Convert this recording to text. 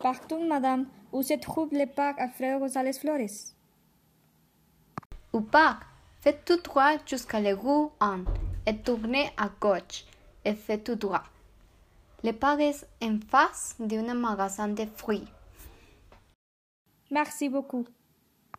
Partout, madame, où se trouve le parc à Alfredo González Flores. Au parc, faites tout droit jusqu'à la rue 1 et tournez à gauche et faites tout droit. Le parc est en face d'un magasin de fruits. Merci beaucoup.